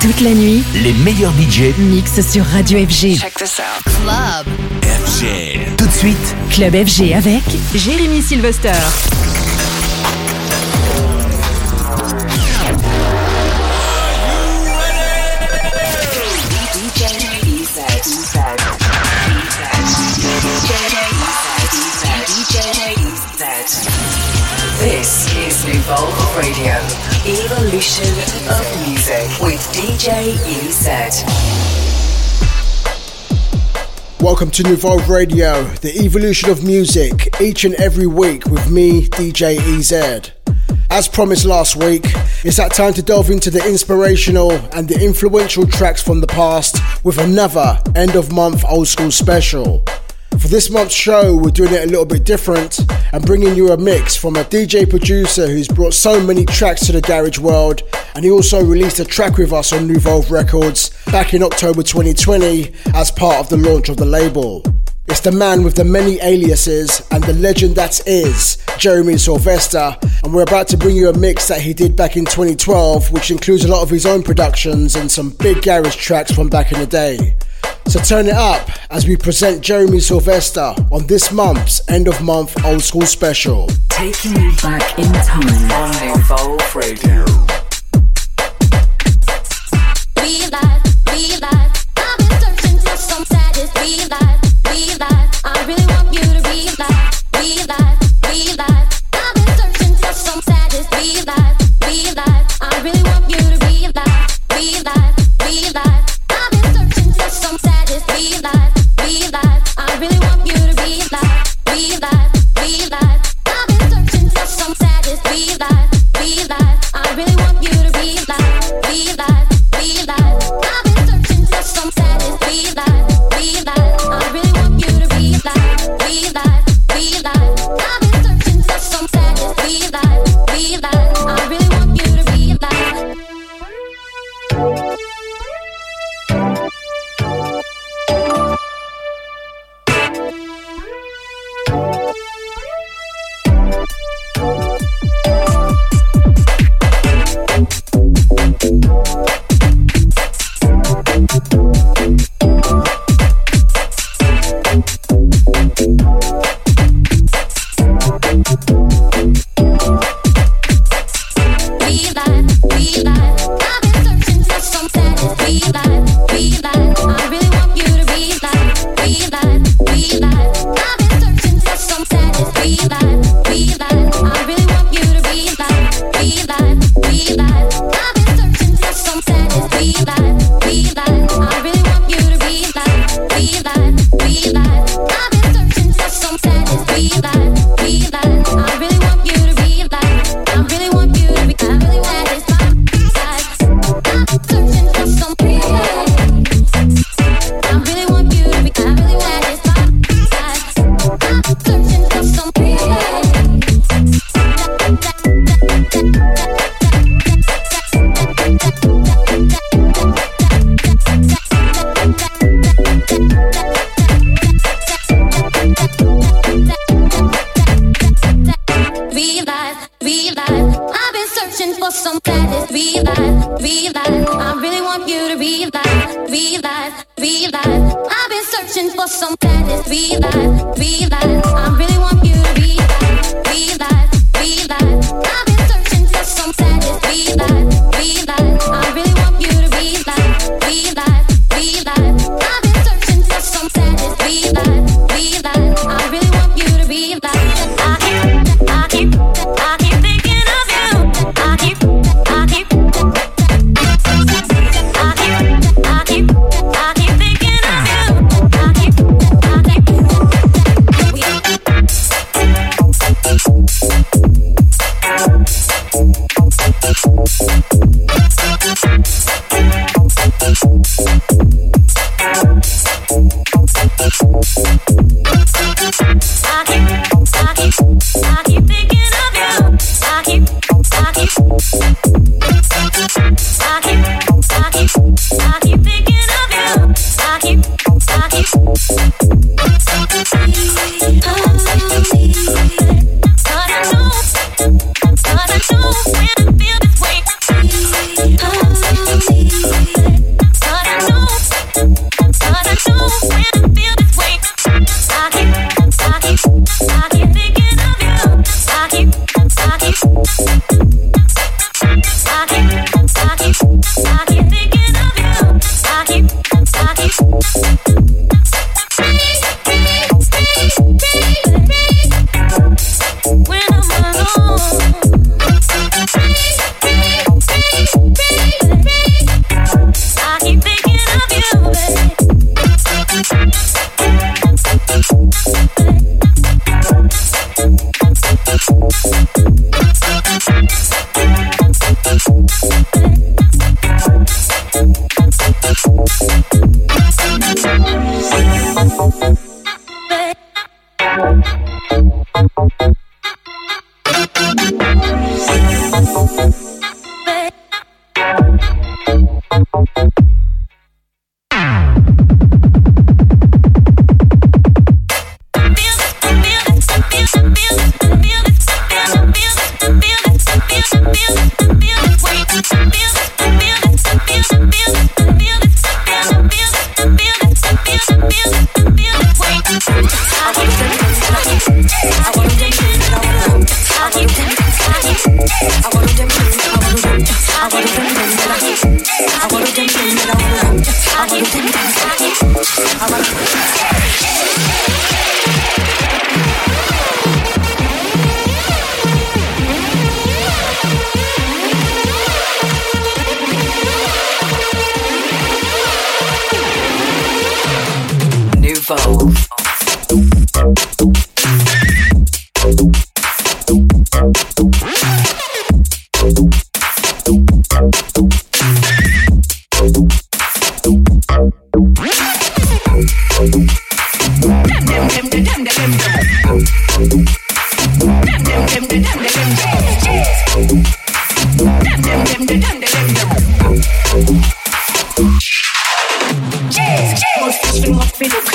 Toute la nuit, les meilleurs DJ mixent sur Radio FG. Check this out. Club. FG. Tout de suite, Club FG avec Jérémy Sylvester. This is Revolve Radio, Evolution of Music with DJ EZ. Welcome to Nuvolve Radio, the evolution of music, each and every week with me, DJ EZ. As promised last week, it's that time to delve into the inspirational and the influential tracks from the past with another end of month old school special. For this month's show, we're doing it a little bit different and bringing you a mix from a DJ producer who's brought so many tracks to the garage world, and he also released a track with us on Nuvolve Records back in October 2020 as part of the launch of the label. It's the man with the many aliases and the legend that is Jeremy Sylvester, and we're about to bring you a mix that he did back in 2012, which includes a lot of his own productions and some big garage tracks from back in the day. So turn it up as we present Jeremy Sylvester on this month's end of month old school special. Taking you back in time on Nuvolve Radio. Realize, realize, I've been searching for some sadness. Sadness. Realize, sadness. Realize, realize, I really want you to realize, realize, realize, I've been searching for some sadness. Realize, realize, I really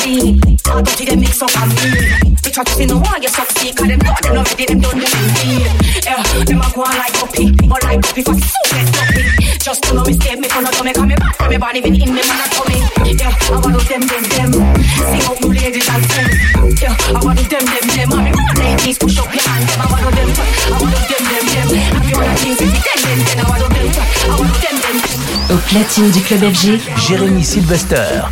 All know, me. Yeah, a go on like puppy. Or in me, man, Yeah, I want to them, them, them. You ladies them. Yeah, I want to them, them, push up your hands. I want to them, I want to them, them, I want to them, them, them. Au platine du club FG, Jérémy Sylvester.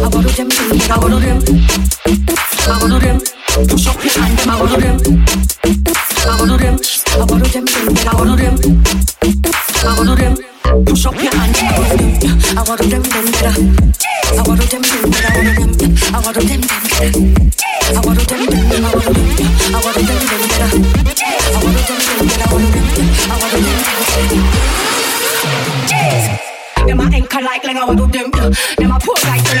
Them. I want them. I want them, Push up your hand, I go to them better. I want them, I go to them better. I want them. I want them, I go to them better. Them a anchor like like I want to them, yeah. Them I go to them, I go to them, I go to them, I go to them. Them a poor like when I want to them, yeah.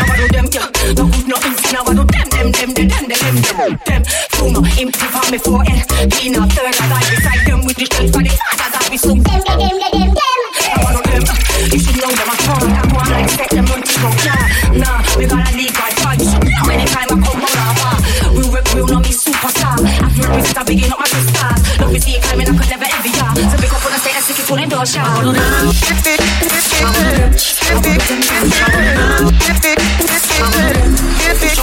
No good, no insane, I want to them, them, them, them, them, them, them, them. Two no improve on me forehead. He not third, I lie beside them with the strength for the fathers that we so them, them, them, them, them. I want to them. You should know them a fraud. I want like set them on TikTok, yeah. Nah, we gotta leave by far. You should know anytime I come on our We rep real, no me superstar. I feel represent a big up my stars. Love me see it climbing, I could never envy ya. So pick up on the state and stick it full in door shot. I want to them. Déjà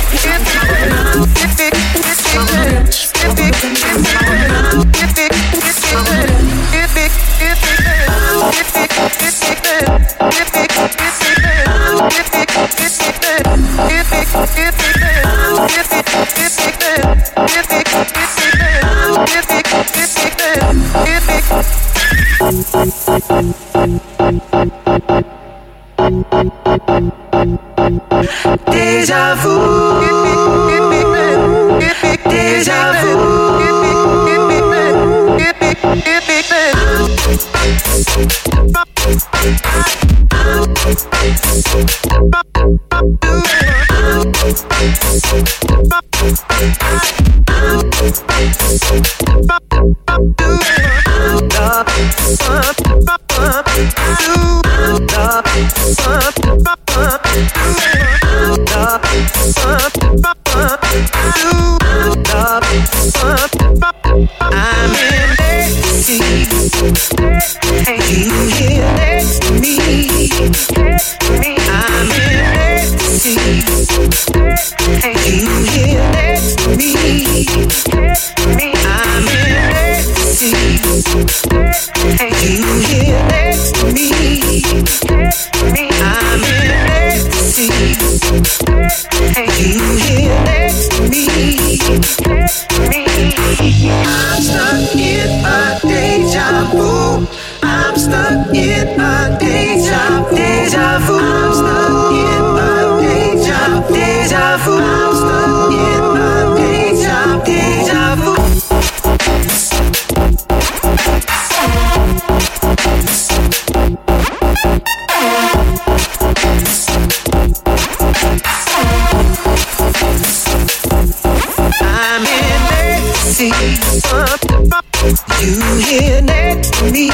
You here next to me.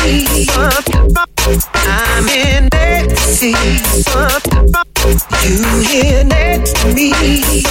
I'm in ecstasy. You here next to me.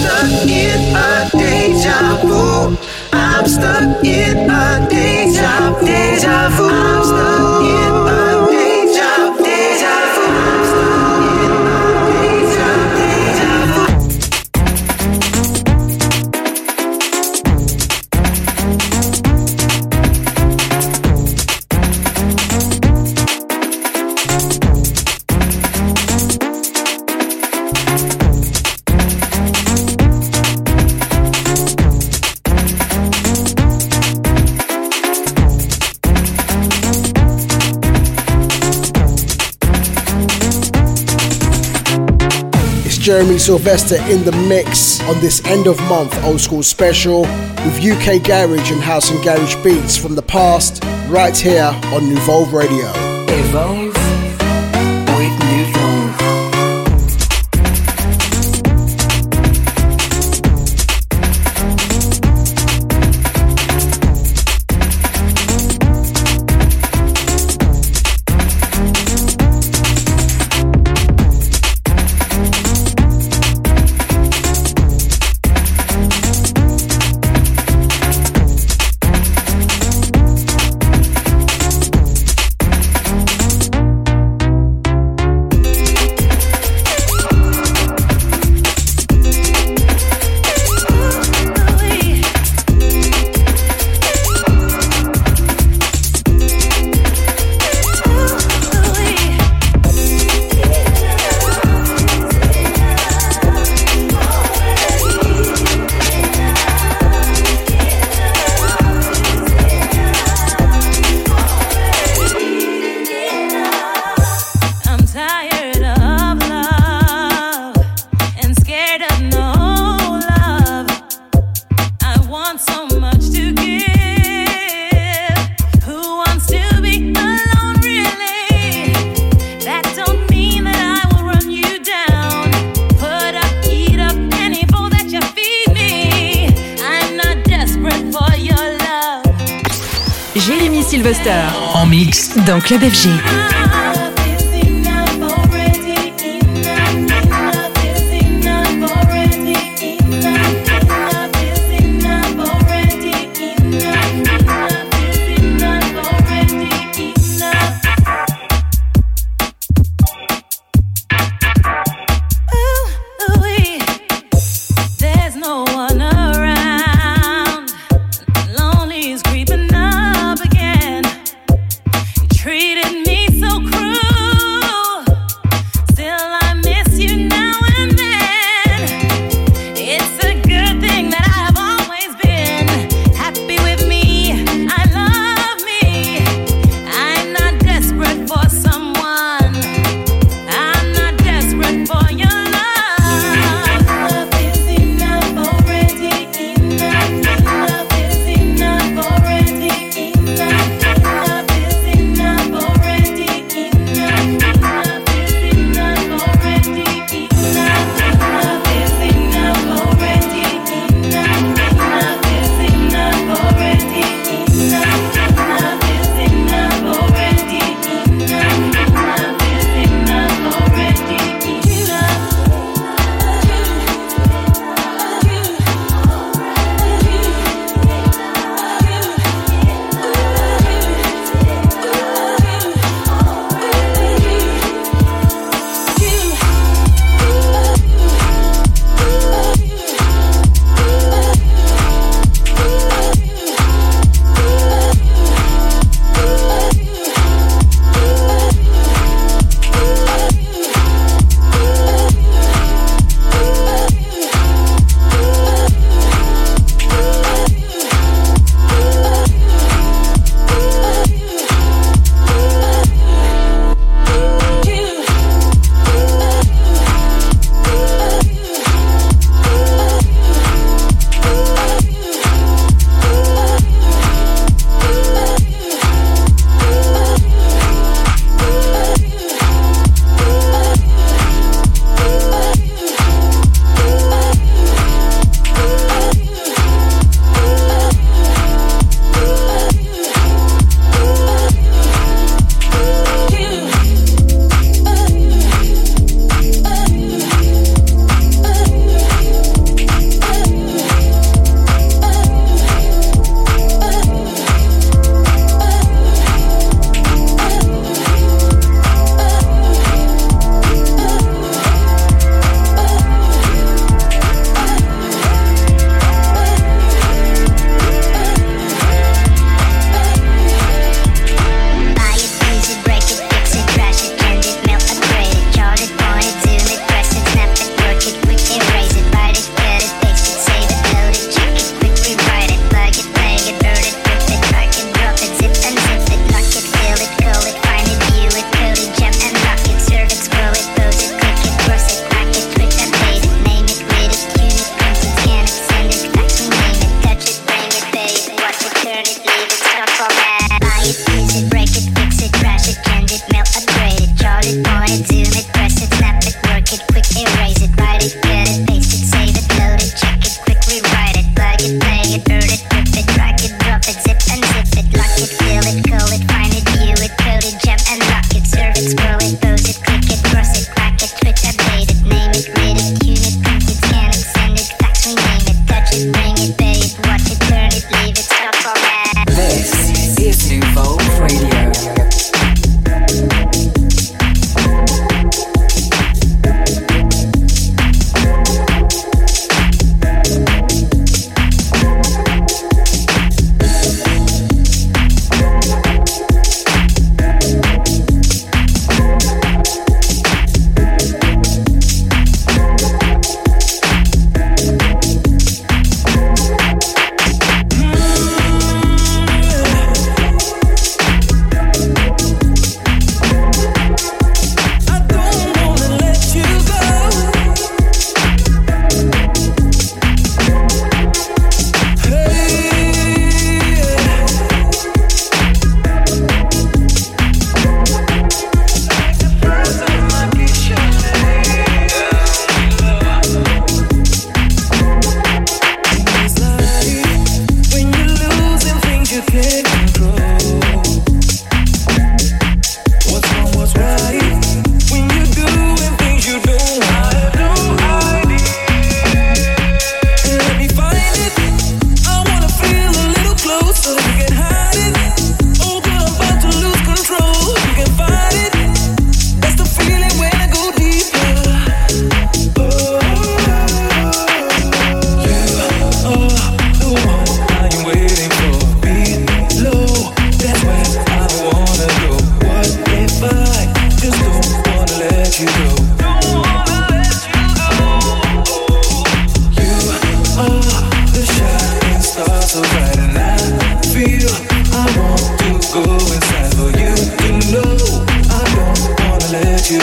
stuck in a deja vu. I'm stuck in a Jeremy Sylvester in the mix on this end of month old school special with UK Garage and House and Garage beats from the past right here on Evolve Radio. Evolve. dans Club FG.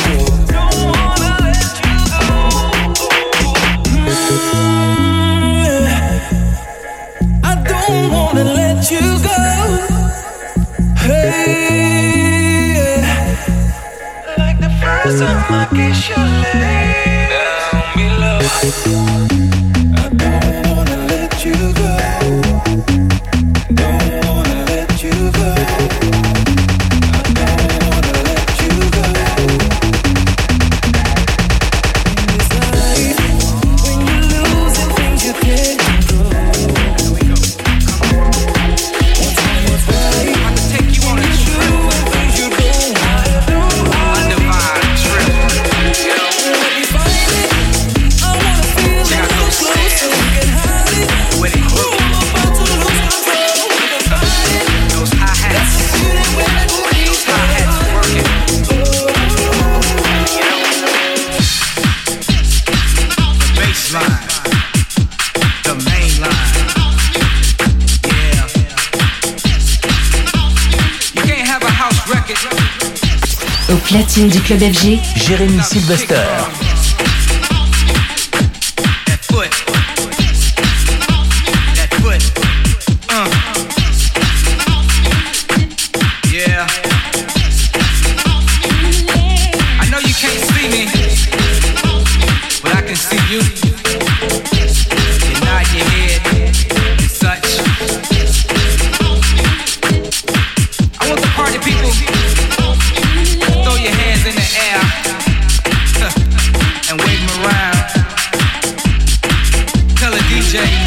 You club FG, Jérémy Sylvester. Tell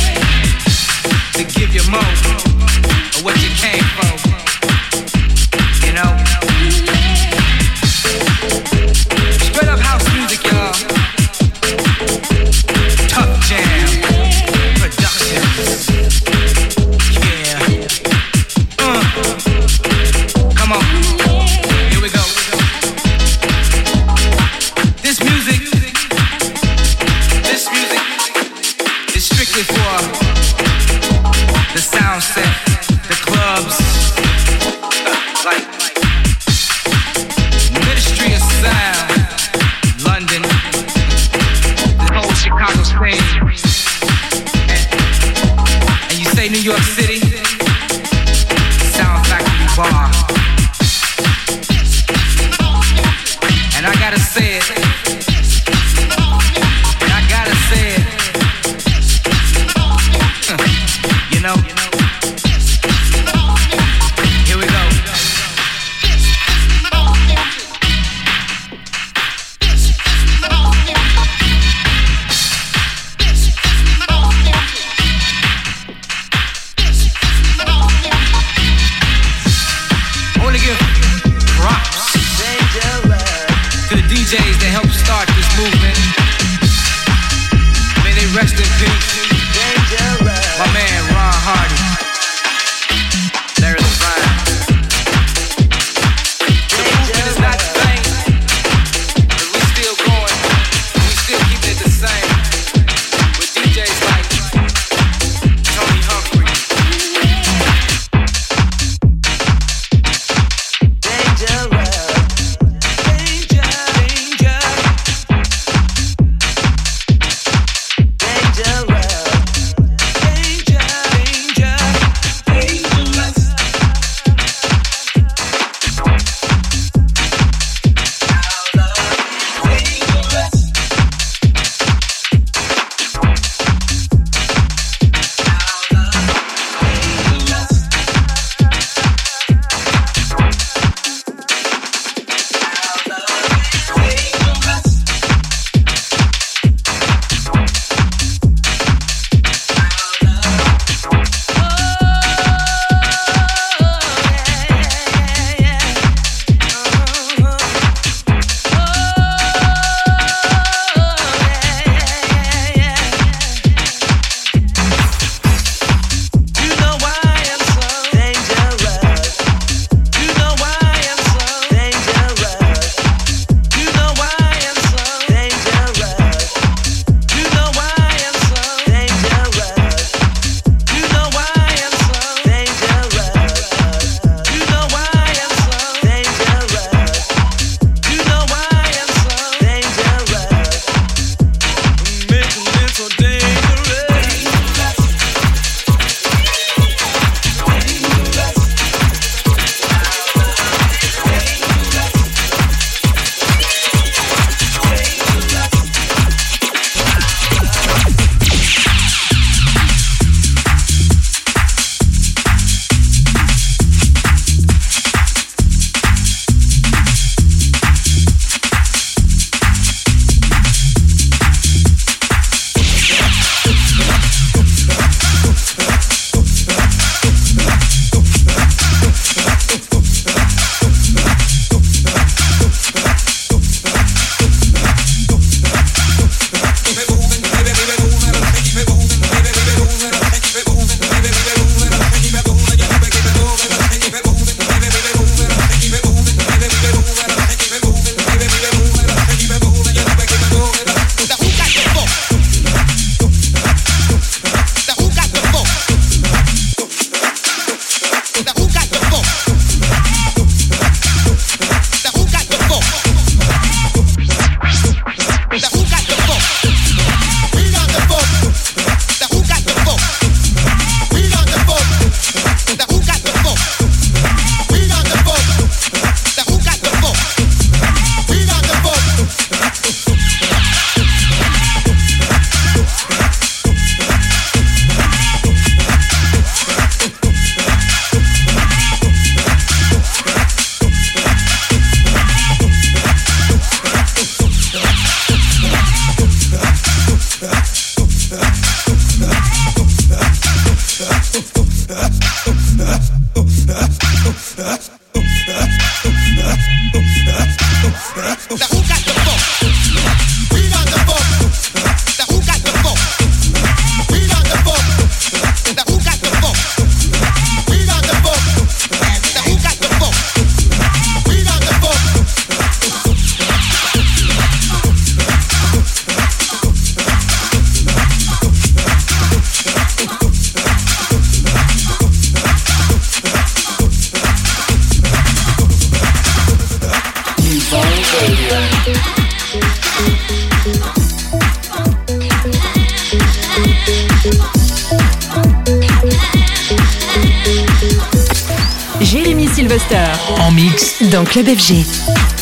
dans Club FG.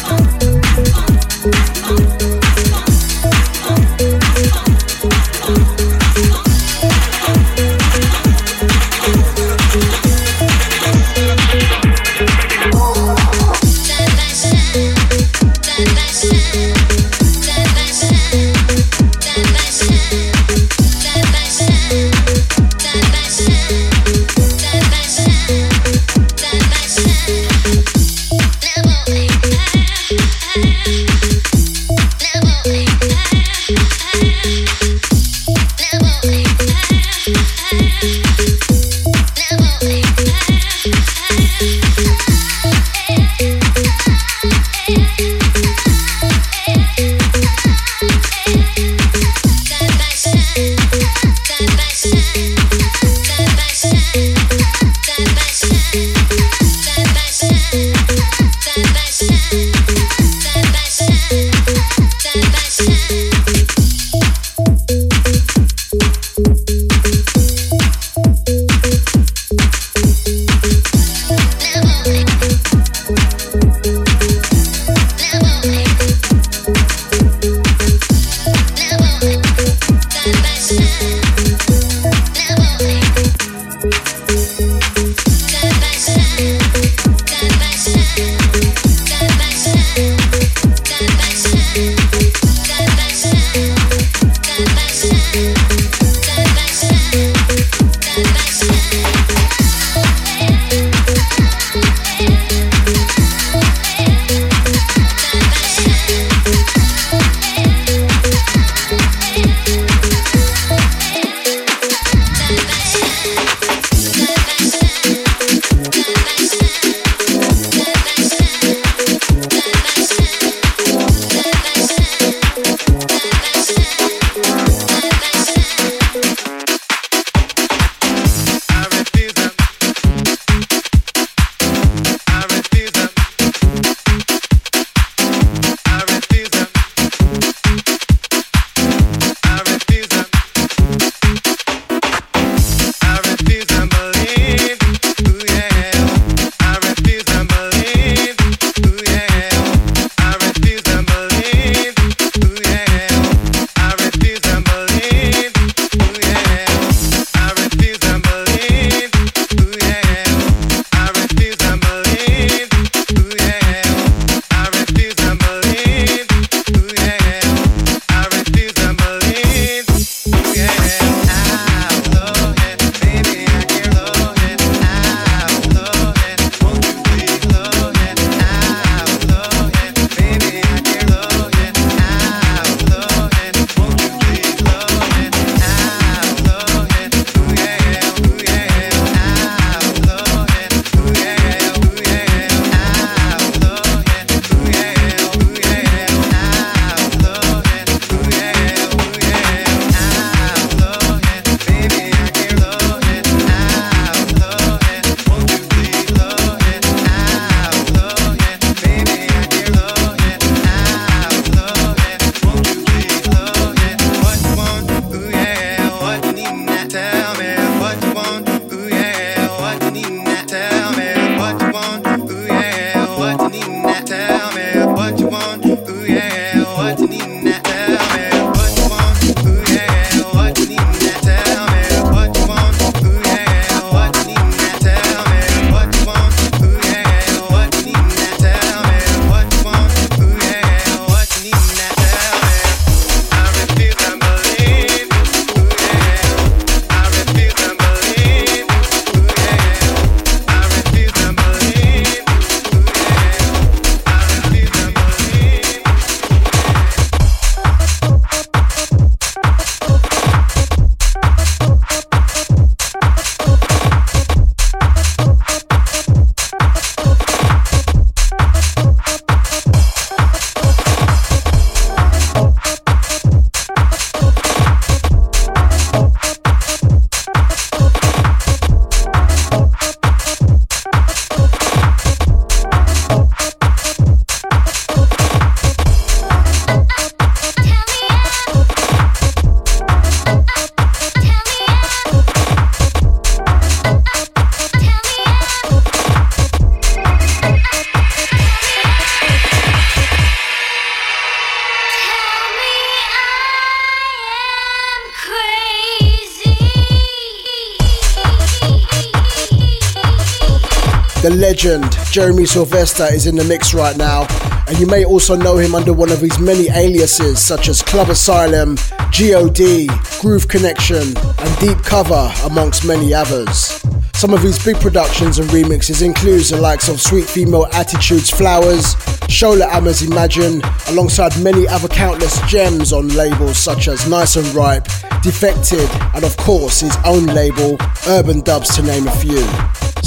The legend Jeremy Sylvester is in the mix right now, and you may also know him under one of his many aliases such as Club Asylum, GOD, Groove Connection, and Deep Cover, amongst many others. Some of his big productions and remixes include the likes of Sweet Female Attitudes Flowers, Shola Ama's Imagine, alongside many other countless gems on labels such as Nice and Ripe, Defected, and of course his own label, Urban Dubs to name a few.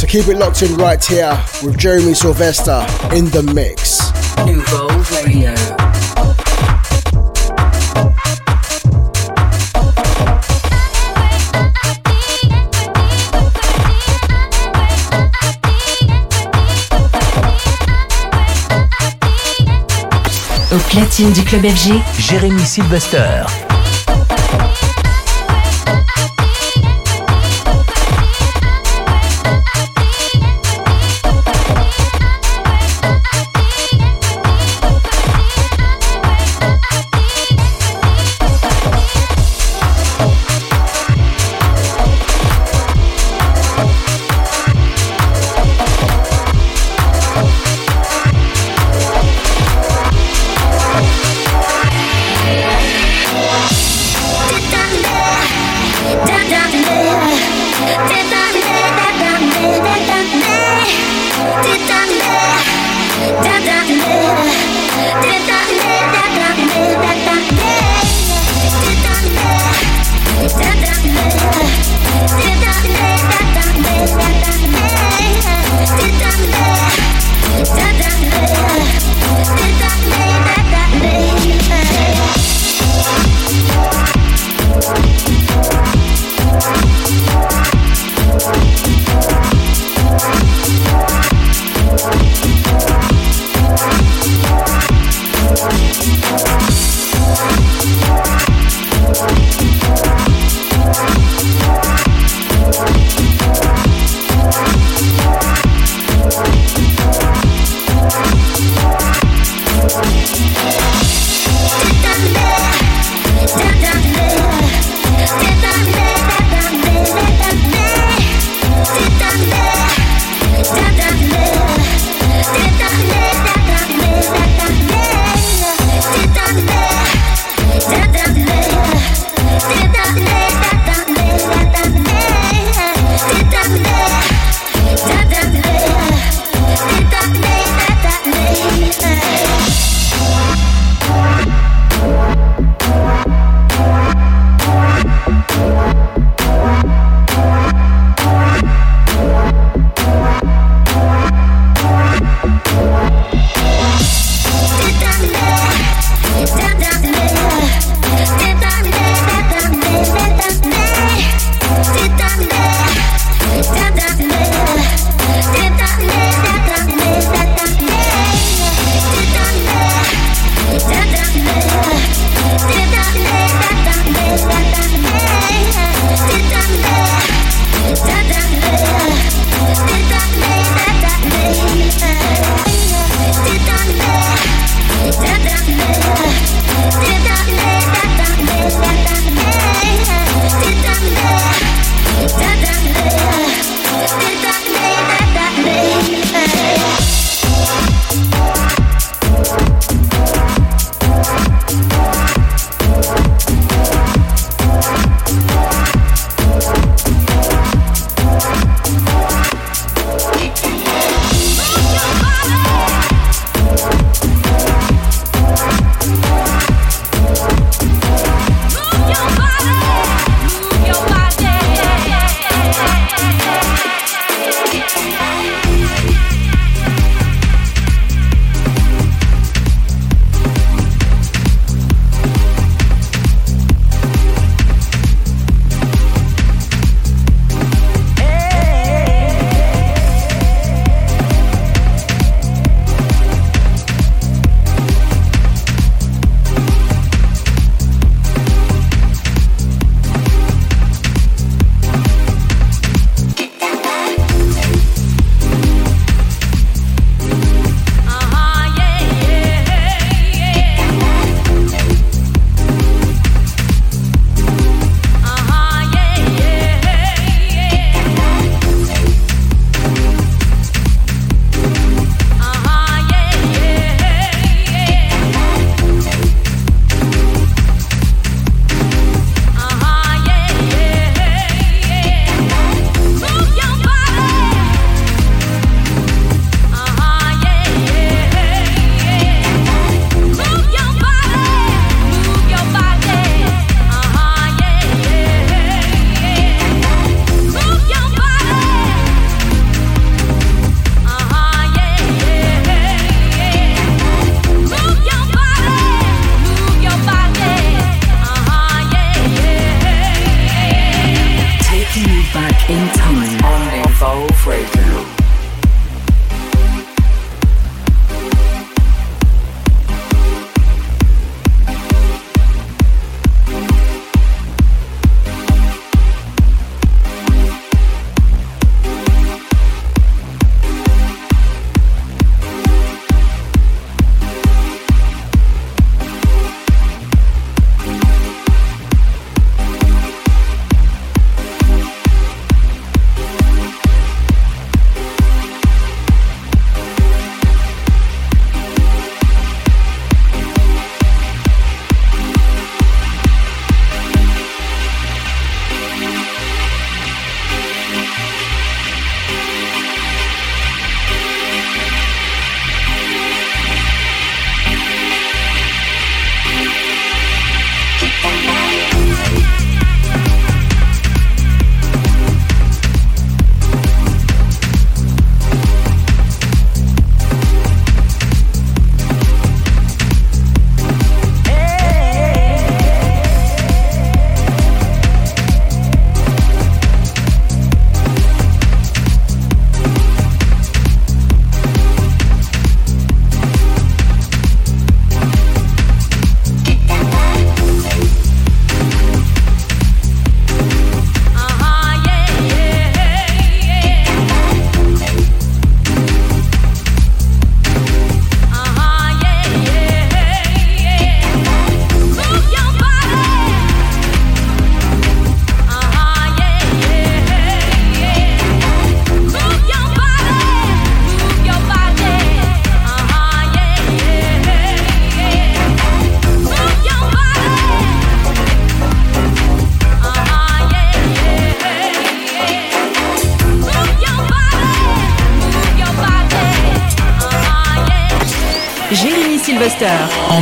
So keep it locked in right here with Jeremy Sylvester in the mix. Nuvolve Radio. Au platine du club FG, Jérémy Sylvester. Sylvester.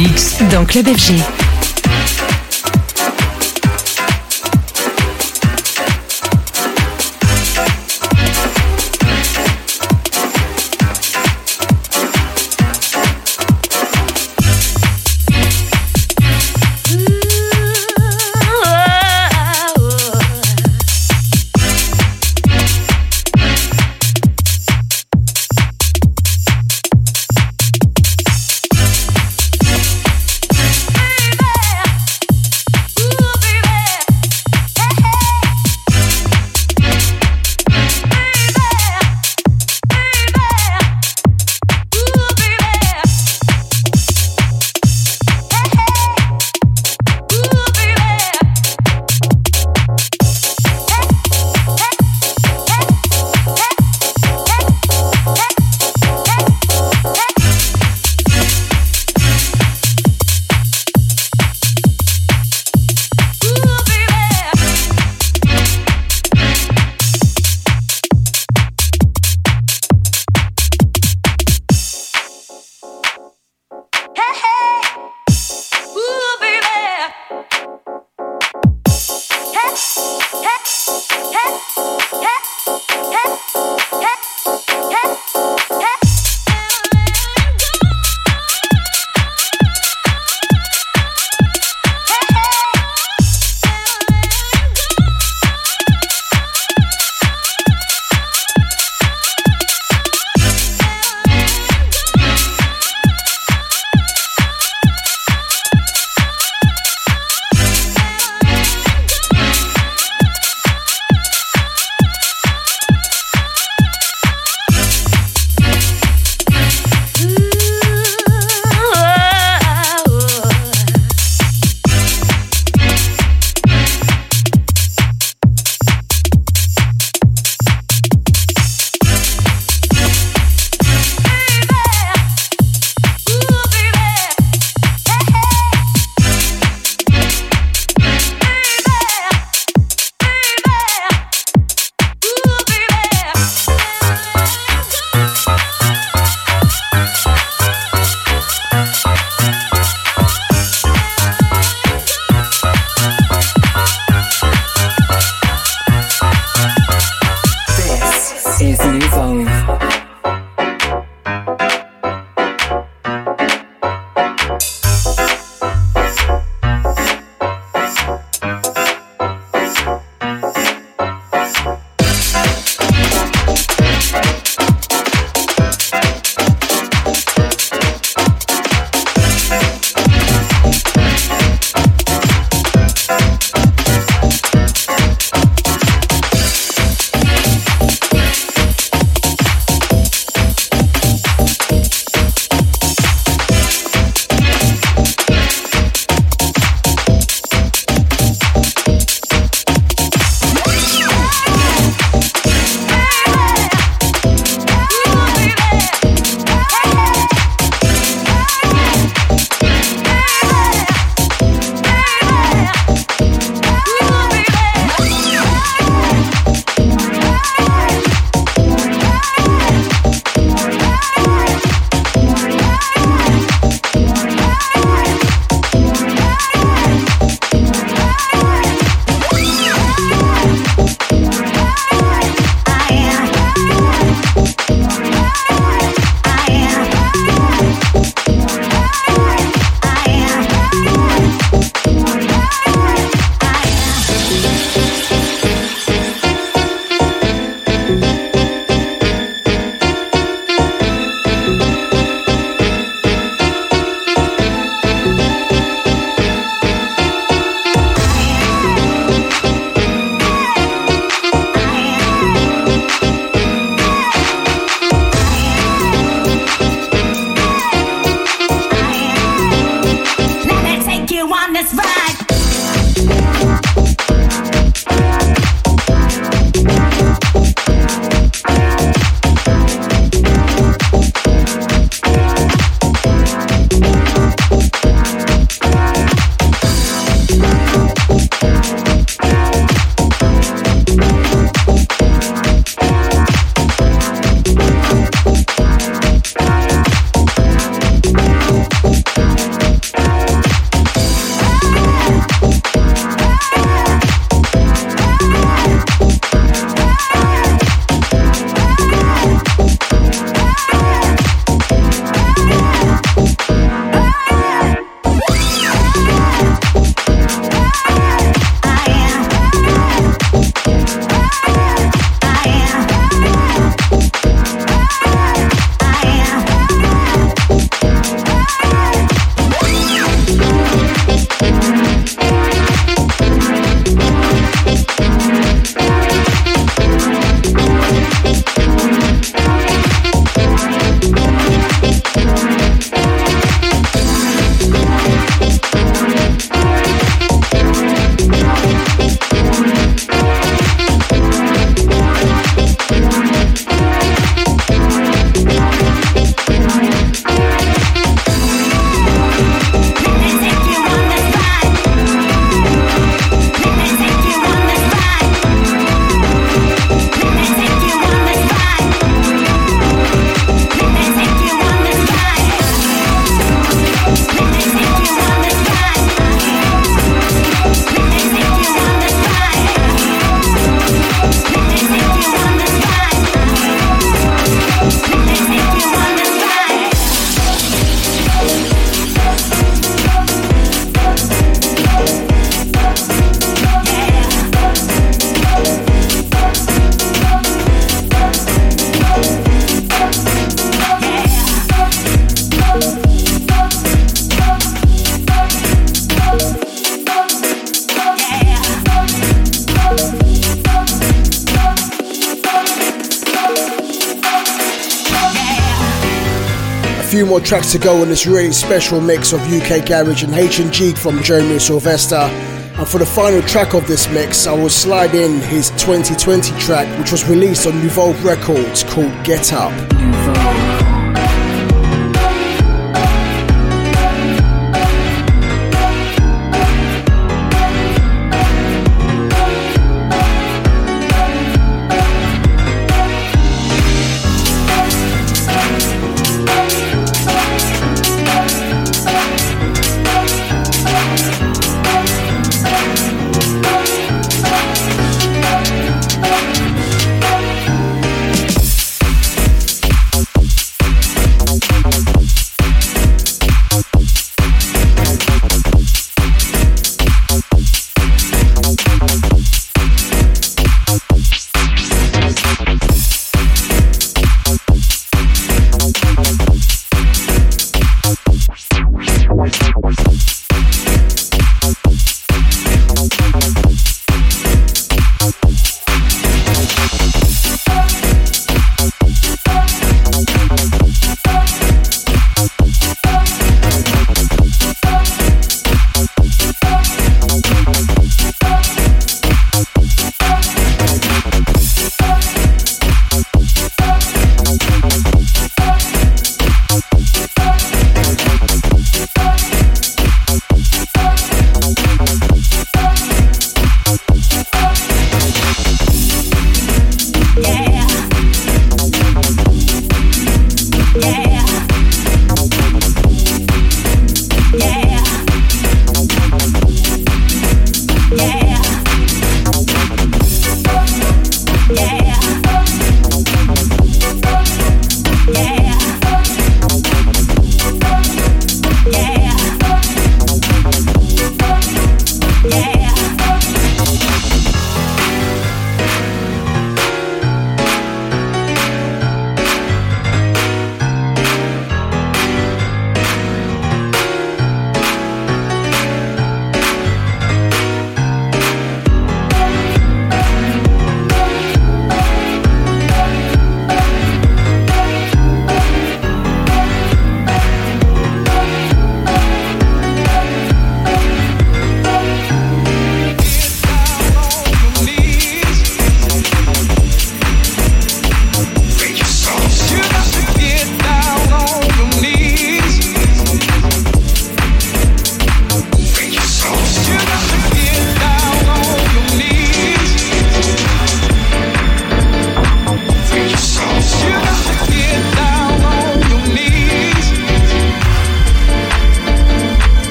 Mix. Dans Club FG. Few more tracks to go on this really special mix of UK Garage and H&G from Jeremy Sylvester. And for the final track of this mix, I will slide in his 2020 track, which was released on Nuvolve Records called Get Up.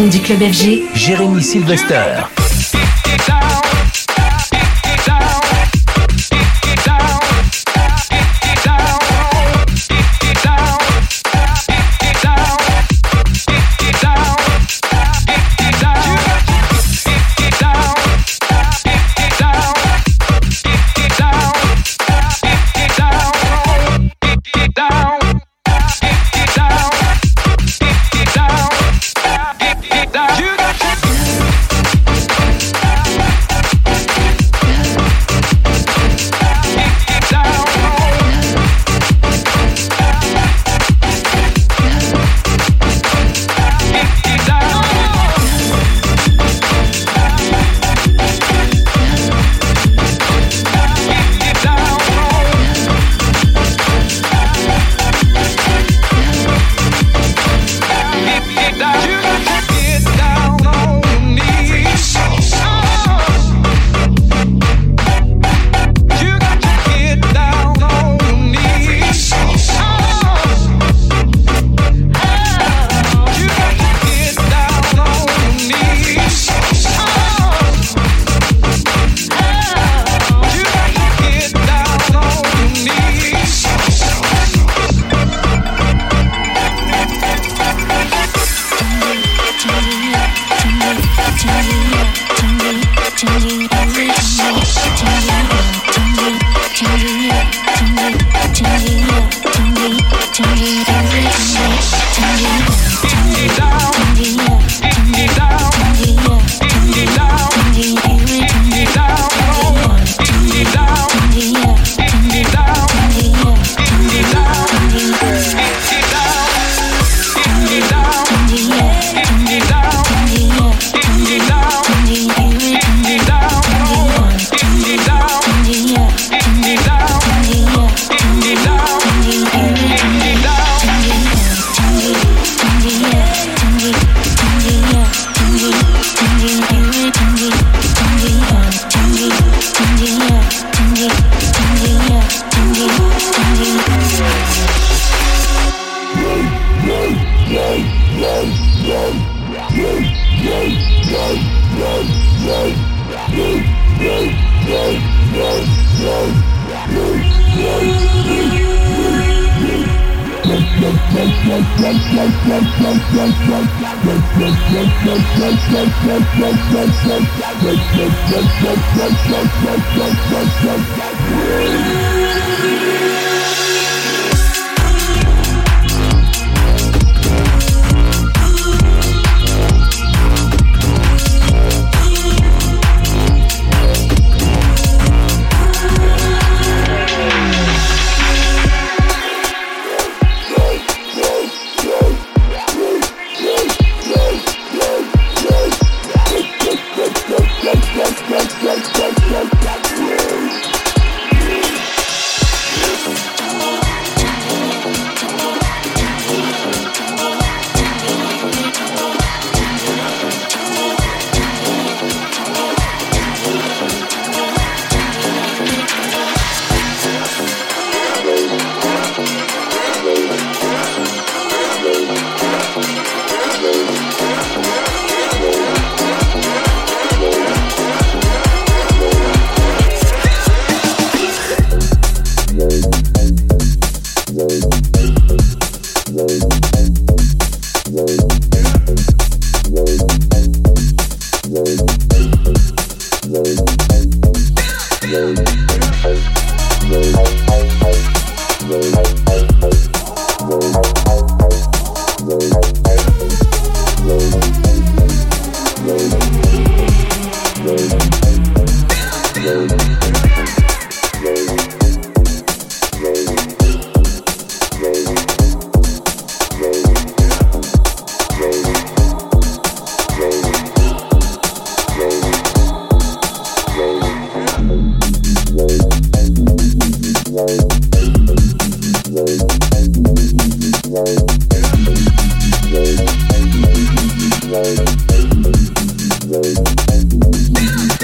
Du club FG, Jérémy Sylvester.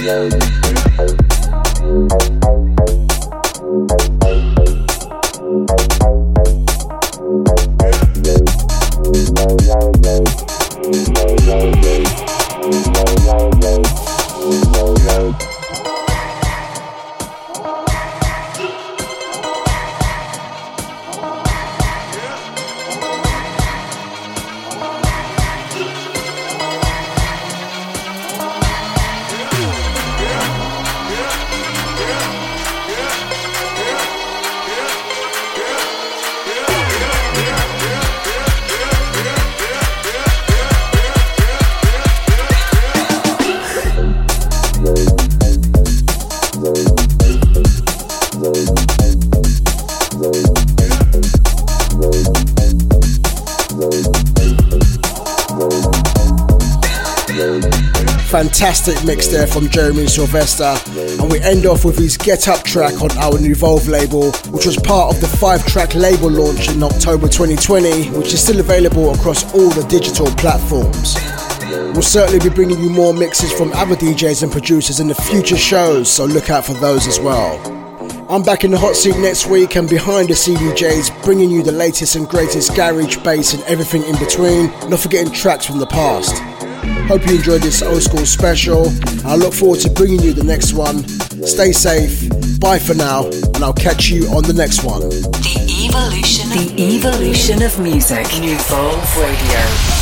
Yeah. Fantastic mix there from Jeremy Sylvester. And we end off with his Get Up track on our Nuvolve label, which was part of the five track label launch in October 2020, which is still available across all the digital platforms. We'll certainly be bringing you more mixes from other DJs and producers in the future shows, so look out for those as well. I'm back in the hot seat next week and behind the CDJs, bringing you the latest and greatest garage, bass, and everything in between, not forgetting tracks from the past. Hope you enjoyed this old school special. I look forward to bringing you the next one. Stay safe. Bye for now, and I'll catch you on the next one. The evolution, the evolution of music. New Radio.